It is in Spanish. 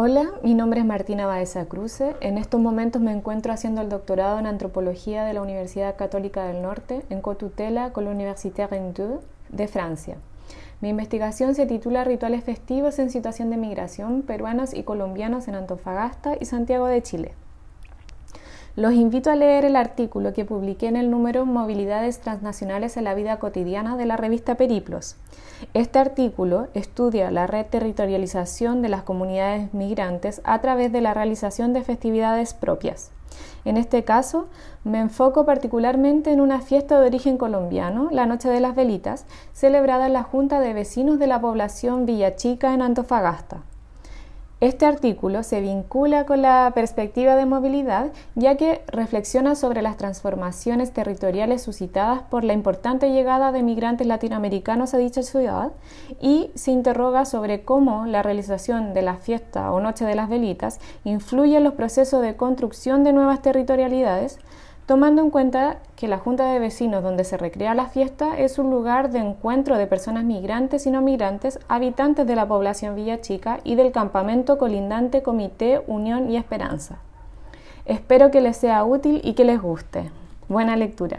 Hola, mi nombre es Martina Baeza Cruce. En estos momentos me encuentro haciendo el doctorado en antropología de la Universidad Católica del Norte en cotutela con la Université Rennes de Francia. Mi investigación se titula Rituales festivos en situación de migración peruanos y colombianos en Antofagasta y Santiago de Chile. Los invito a leer el artículo que publiqué en el número Movilidades transnacionales en la vida cotidiana de la revista Periplos. Este artículo estudia la red territorialización de las comunidades migrantes a través de la realización de festividades propias. En este caso, me enfoco particularmente en una fiesta de origen colombiano, la Noche de las Velitas, celebrada en la Junta de Vecinos de la población Villa Chica en Antofagasta. Este artículo se vincula con la perspectiva de movilidad ya que reflexiona sobre las transformaciones territoriales suscitadas por la importante llegada de migrantes latinoamericanos a dicha ciudad y se interroga sobre cómo la realización de la fiesta o Noche de las Velitas influye en los procesos de construcción de nuevas territorialidades, tomando en cuenta que la Junta de Vecinos donde se recrea la fiesta es un lugar de encuentro de personas migrantes y no migrantes, habitantes de la población Villa Chica y del campamento colindante Comité Unión y Esperanza. Espero que les sea útil y que les guste. Buena lectura.